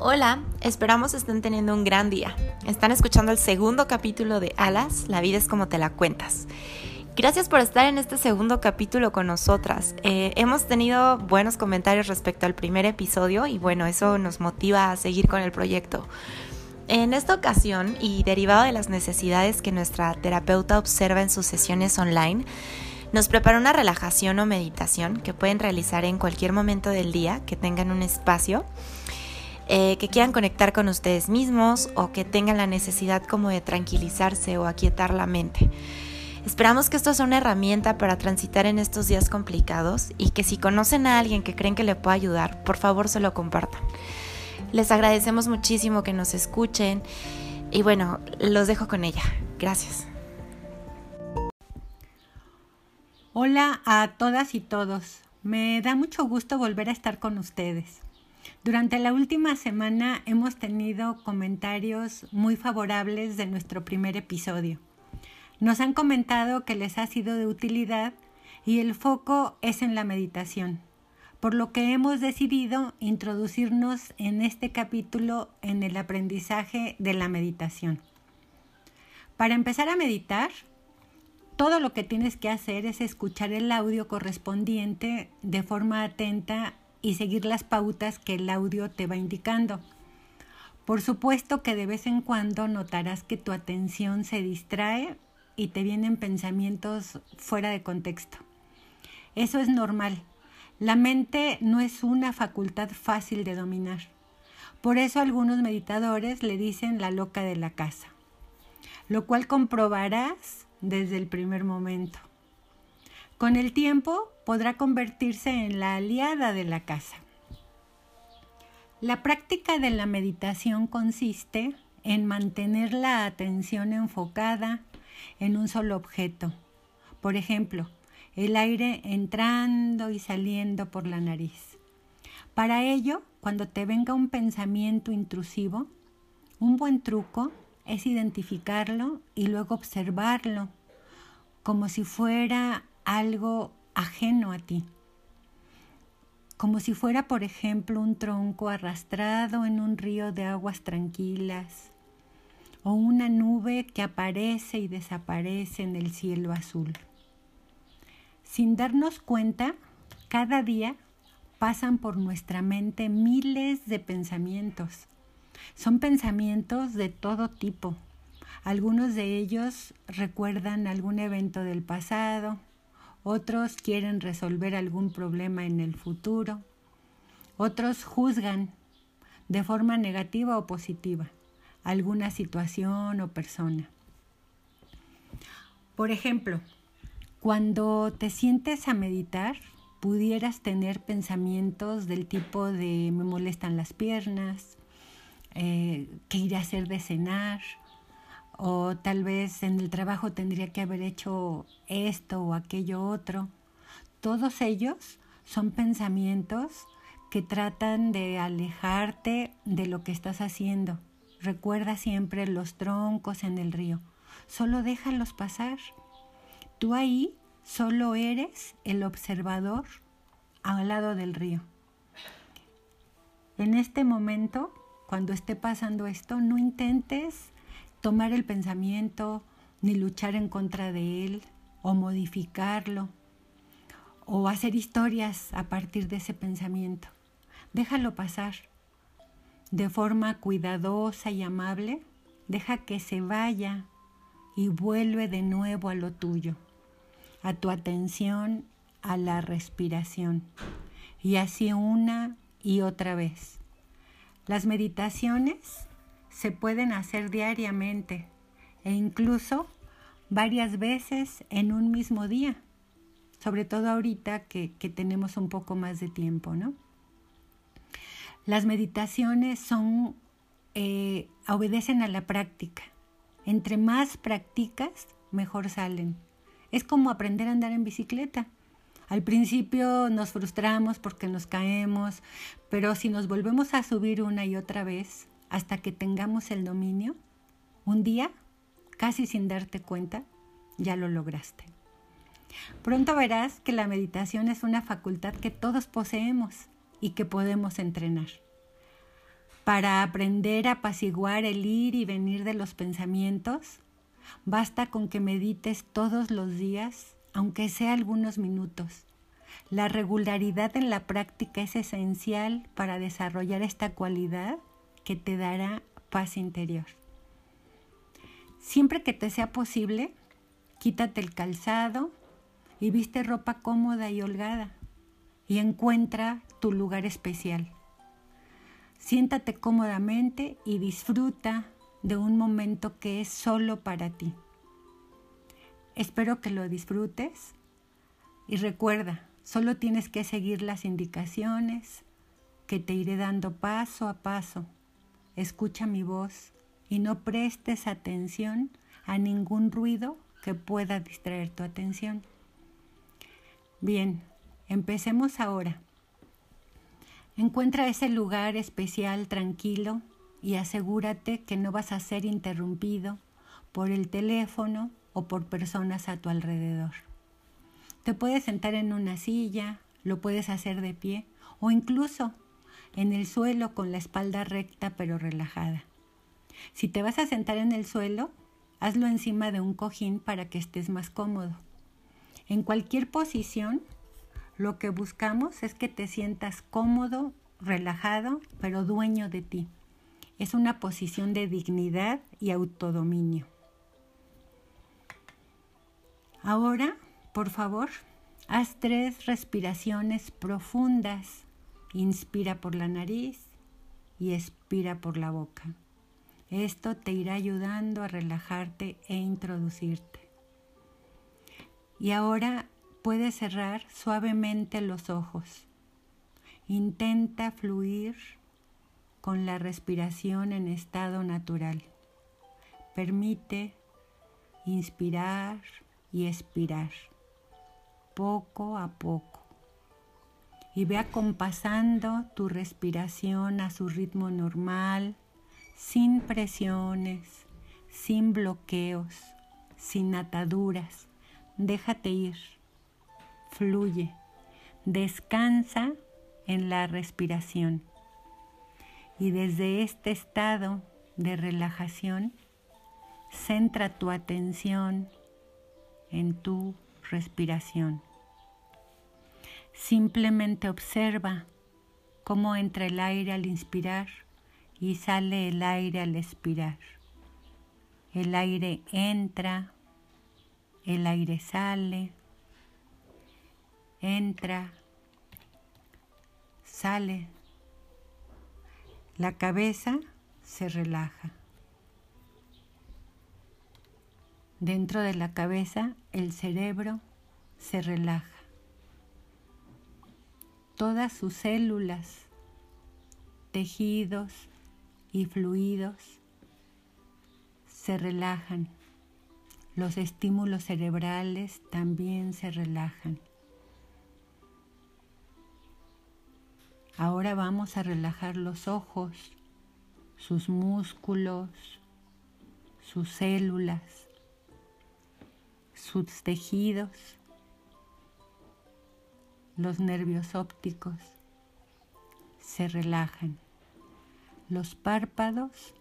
Hola, esperamos estén teniendo un gran día. Están escuchando el segundo capítulo de Alas, La vida es como te la cuentas. Gracias por estar en este segundo capítulo con nosotras. Eh, hemos tenido buenos comentarios respecto al primer episodio y bueno, eso nos motiva a seguir con el proyecto. En esta ocasión, y derivado de las necesidades que nuestra terapeuta observa en sus sesiones online, nos prepara una relajación o meditación que pueden realizar en cualquier momento del día que tengan un espacio eh, que quieran conectar con ustedes mismos o que tengan la necesidad como de tranquilizarse o aquietar la mente. Esperamos que esto sea una herramienta para transitar en estos días complicados y que si conocen a alguien que creen que le pueda ayudar, por favor se lo compartan. Les agradecemos muchísimo que nos escuchen y bueno, los dejo con ella. Gracias. Hola a todas y todos. Me da mucho gusto volver a estar con ustedes. Durante la última semana hemos tenido comentarios muy favorables de nuestro primer episodio. Nos han comentado que les ha sido de utilidad y el foco es en la meditación, por lo que hemos decidido introducirnos en este capítulo en el aprendizaje de la meditación. Para empezar a meditar, todo lo que tienes que hacer es escuchar el audio correspondiente de forma atenta y seguir las pautas que el audio te va indicando. Por supuesto que de vez en cuando notarás que tu atención se distrae y te vienen pensamientos fuera de contexto. Eso es normal. La mente no es una facultad fácil de dominar. Por eso algunos meditadores le dicen la loca de la casa, lo cual comprobarás desde el primer momento. Con el tiempo podrá convertirse en la aliada de la casa. La práctica de la meditación consiste en mantener la atención enfocada en un solo objeto. Por ejemplo, el aire entrando y saliendo por la nariz. Para ello, cuando te venga un pensamiento intrusivo, un buen truco es identificarlo y luego observarlo como si fuera algo ajeno a ti, como si fuera, por ejemplo, un tronco arrastrado en un río de aguas tranquilas, o una nube que aparece y desaparece en el cielo azul. Sin darnos cuenta, cada día pasan por nuestra mente miles de pensamientos. Son pensamientos de todo tipo. Algunos de ellos recuerdan algún evento del pasado, otros quieren resolver algún problema en el futuro, otros juzgan de forma negativa o positiva alguna situación o persona. Por ejemplo, cuando te sientes a meditar, pudieras tener pensamientos del tipo de me molestan las piernas, eh, qué iré a hacer de cenar, o tal vez en el trabajo tendría que haber hecho esto o aquello otro. Todos ellos son pensamientos que tratan de alejarte de lo que estás haciendo. Recuerda siempre los troncos en el río. Solo déjalos pasar. Tú ahí solo eres el observador al lado del río. En este momento, cuando esté pasando esto, no intentes tomar el pensamiento, ni luchar en contra de él, o modificarlo, o hacer historias a partir de ese pensamiento. Déjalo pasar. De forma cuidadosa y amable, deja que se vaya y vuelve de nuevo a lo tuyo, a tu atención, a la respiración, y así una y otra vez. Las meditaciones se pueden hacer diariamente e incluso varias veces en un mismo día, sobre todo ahorita que, tenemos un poco más de tiempo, ¿no? Las meditaciones son, eh, obedecen a la práctica. Entre más practicas, mejor salen. Es como aprender a andar en bicicleta. Al principio nos frustramos porque nos caemos, pero si nos volvemos a subir una y otra vez, hasta que tengamos el dominio, un día, casi sin darte cuenta, ya lo lograste. Pronto verás que la meditación es una facultad que todos poseemos y que podemos entrenar. Para aprender a apaciguar el ir y venir de los pensamientos, basta con que medites todos los días, aunque sea algunos minutos. La regularidad en la práctica es esencial para desarrollar esta cualidad que te dará paz interior. Siempre que te sea posible, quítate el calzado y viste ropa cómoda y holgada y encuentra tu lugar especial. Siéntate cómodamente y disfruta de un momento que es solo para ti. Espero que lo disfrutes y recuerda, solo tienes que seguir las indicaciones que te iré dando paso a paso. Escucha mi voz y no prestes atención a ningún ruido que pueda distraer tu atención. Bien, empecemos ahora. Encuentra ese lugar especial, tranquilo, y asegúrate que no vas a ser interrumpido por el teléfono o por personas a tu alrededor. Te puedes sentar en una silla, lo puedes hacer de pie o incluso en el suelo con la espalda recta pero relajada. Si te vas a sentar en el suelo, hazlo encima de un cojín para que estés más cómodo. En cualquier posición, lo que buscamos es que te sientas cómodo, relajado, pero dueño de ti. Es una posición de dignidad y autodominio. Ahora, por favor, haz tres respiraciones profundas. Inspira por la nariz y expira por la boca. Esto te irá ayudando a relajarte e introducirte. Y ahora Puedes cerrar suavemente los ojos. Intenta fluir con la respiración en estado natural. Permite inspirar y expirar poco a poco. Y ve acompasando tu respiración a su ritmo normal, sin presiones, sin bloqueos, sin ataduras. Déjate ir fluye, descansa en la respiración. Y desde este estado de relajación, centra tu atención en tu respiración. Simplemente observa cómo entra el aire al inspirar y sale el aire al expirar. El aire entra, el aire sale, entra, sale. La cabeza se relaja. Dentro de la cabeza el cerebro se relaja. Todas sus células, tejidos y fluidos se relajan. Los estímulos cerebrales también se relajan. Ahora vamos a relajar los ojos, sus músculos, sus células, sus tejidos, los nervios ópticos se relajan, los párpados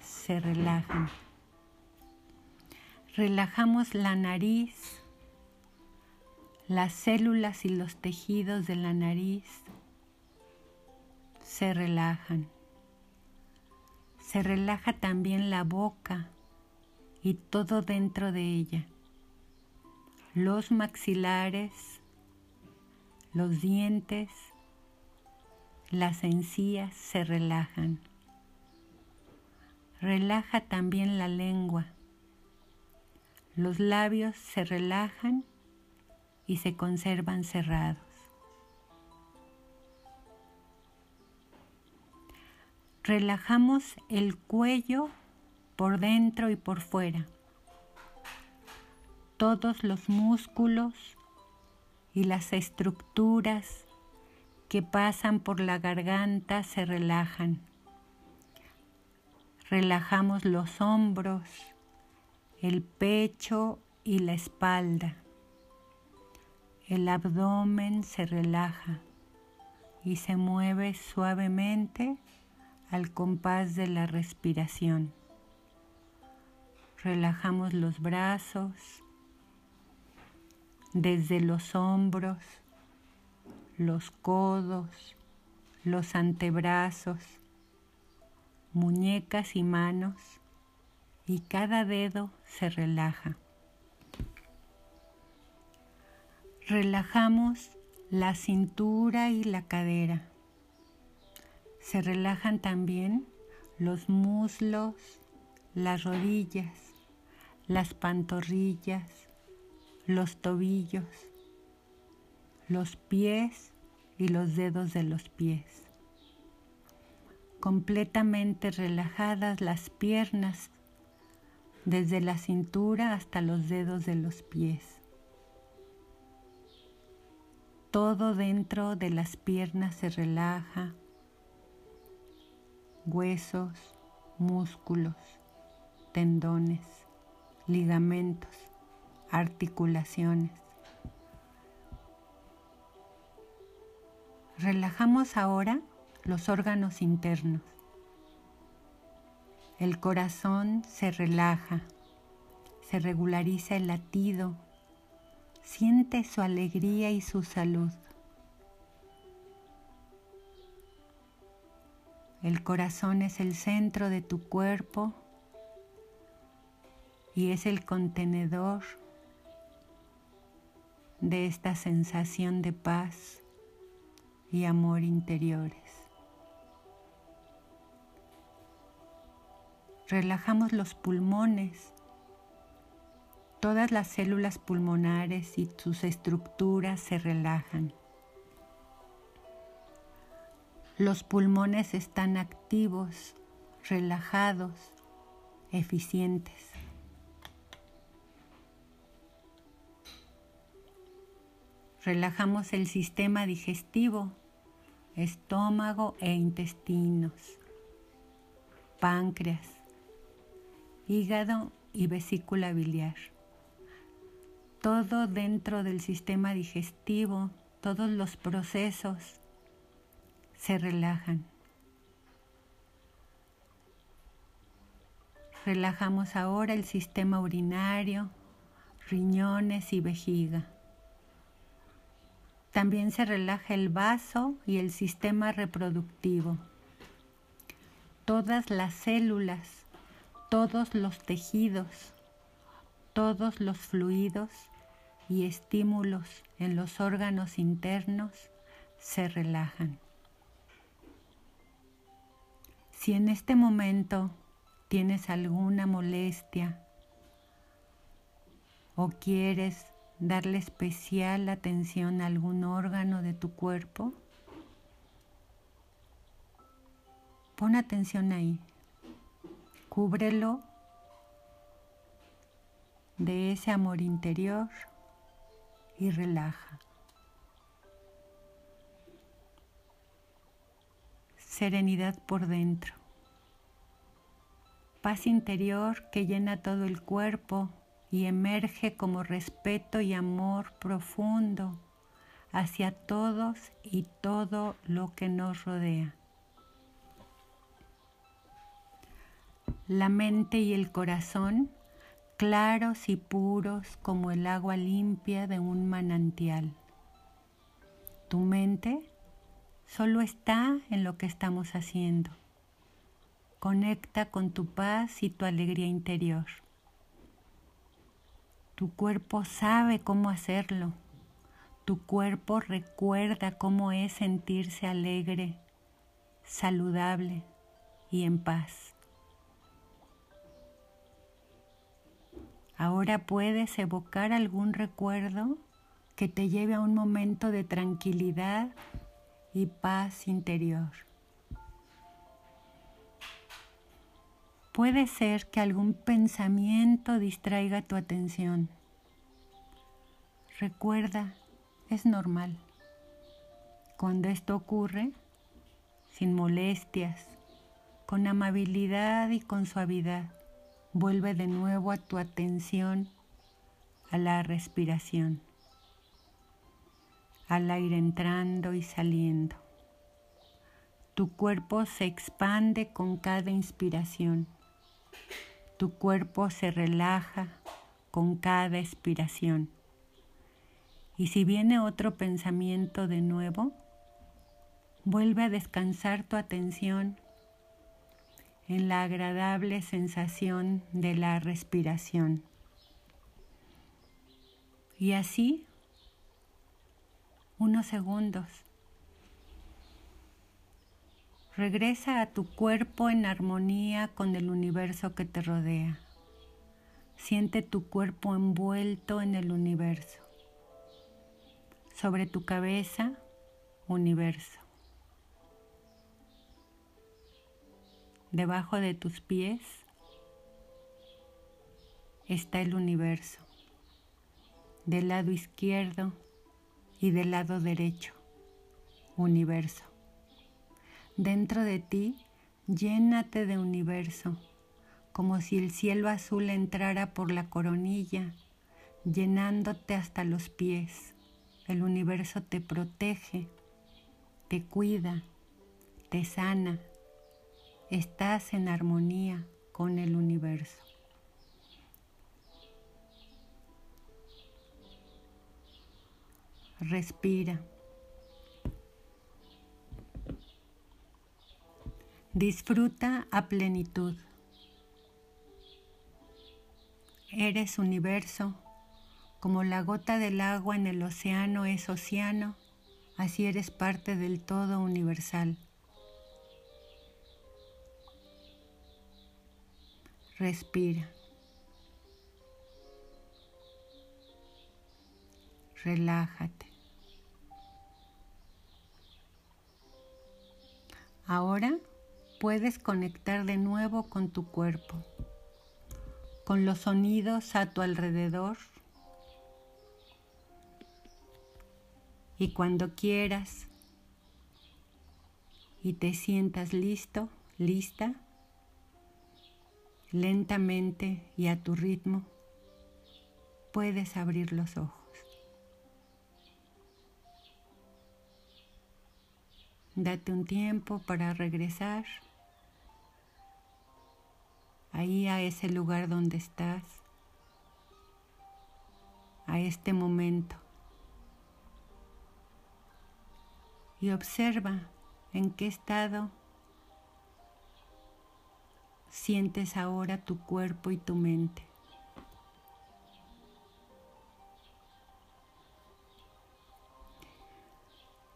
se relajan. Relajamos la nariz, las células y los tejidos de la nariz se relajan. Se relaja también la boca y todo dentro de ella. Los maxilares, los dientes, las encías se relajan. Relaja también la lengua. Los labios se relajan y se conservan cerrados. relajamos el cuello por dentro y por fuera. Todos los músculos y las estructuras que pasan por la garganta se relajan. Relajamos los hombros, el pecho y la espalda. El abdomen se relaja y se mueve suavemente al compás de la respiración. Relajamos los brazos desde los hombros, los codos, los antebrazos, muñecas y manos y cada dedo se relaja. Relajamos la cintura y la cadera. Se relajan también los muslos, las rodillas, las pantorrillas, los tobillos, los pies y los dedos de los pies. Completamente relajadas las piernas desde la cintura hasta los dedos de los pies. Todo dentro de las piernas se relaja, huesos, músculos, tendones, ligamentos, articulaciones. Relajamos ahora los órganos internos. El corazón se relaja, se regulariza el latido Siente su alegría y su salud. El corazón es el centro de tu cuerpo y es el contenedor de esta sensación de paz y amor interiores. Relajamos los pulmones Todas las células pulmonares y sus estructuras se relajan. Los pulmones están activos, relajados, eficientes. Relajamos el sistema digestivo, estómago e intestinos, páncreas, hígado y vesícula biliar todo dentro del sistema digestivo, todos los procesos se relajan. Relajamos ahora el sistema urinario, riñones y vejiga. También se relaja el vaso y el sistema reproductivo. Todas las células, todos los tejidos, todos los fluidos y estímulos en los órganos internos se relajan. Si en este momento tienes alguna molestia o quieres darle especial atención a algún órgano de tu cuerpo, pon atención ahí. Cúbrelo de ese amor interior y relaja. Serenidad por dentro. Paz interior que llena todo el cuerpo y emerge como respeto y amor profundo hacia todos y todo lo que nos rodea. La mente y el corazón claros y puros como el agua limpia de un manantial. Tu mente solo está en lo que estamos haciendo. Conecta con tu paz y tu alegría interior. Tu cuerpo sabe cómo hacerlo. Tu cuerpo recuerda cómo es sentirse alegre, saludable y en paz. Ahora puedes evocar algún recuerdo que te lleve a un momento de tranquilidad y paz interior. Puede ser que algún pensamiento distraiga tu atención. Recuerda, es normal. Cuando esto ocurre, sin molestias, con amabilidad y con suavidad, Vuelve de nuevo a tu atención a la respiración, al aire entrando y saliendo. Tu cuerpo se expande con cada inspiración. Tu cuerpo se relaja con cada expiración. Y si viene otro pensamiento de nuevo, vuelve a descansar tu atención en la agradable sensación de la respiración. Y así, unos segundos. Regresa a tu cuerpo en armonía con el universo que te rodea. Siente tu cuerpo envuelto en el universo. Sobre tu cabeza, universo. Debajo de tus pies está el universo. Del lado izquierdo y del lado derecho, universo. Dentro de ti, llénate de universo, como si el cielo azul entrara por la coronilla, llenándote hasta los pies. El universo te protege, te cuida, te sana estás en armonía con el universo. Respira. Disfruta a plenitud. Eres universo, como la gota del agua en el océano es océano, así eres parte del todo universal. Respira. Relájate. Ahora puedes conectar de nuevo con tu cuerpo, con los sonidos a tu alrededor. Y cuando quieras y te sientas listo, lista, lentamente y a tu ritmo, puedes abrir los ojos. Date un tiempo para regresar ahí a ese lugar donde estás, a este momento. Y observa en qué estado sientes ahora tu cuerpo y tu mente.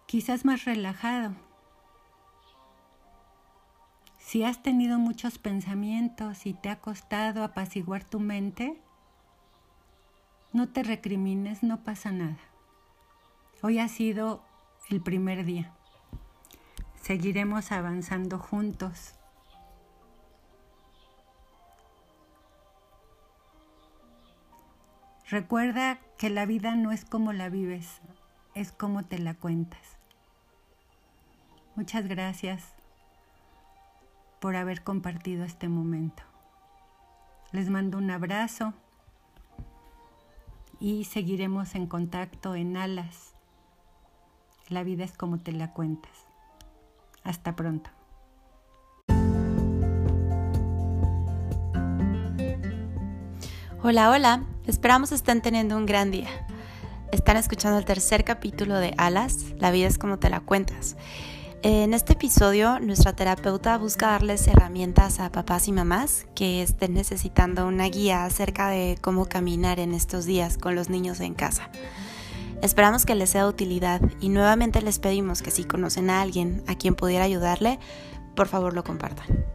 Quizás más relajado. Si has tenido muchos pensamientos y te ha costado apaciguar tu mente, no te recrimines, no pasa nada. Hoy ha sido el primer día. Seguiremos avanzando juntos Recuerda que la vida no es como la vives, es como te la cuentas. Muchas gracias por haber compartido este momento. Les mando un abrazo y seguiremos en contacto en alas. La vida es como te la cuentas. Hasta pronto. Hola, hola, esperamos estén teniendo un gran día. Están escuchando el tercer capítulo de Alas, la vida es como te la cuentas. En este episodio, nuestra terapeuta busca darles herramientas a papás y mamás que estén necesitando una guía acerca de cómo caminar en estos días con los niños en casa. Esperamos que les sea de utilidad y nuevamente les pedimos que si conocen a alguien a quien pudiera ayudarle, por favor lo compartan.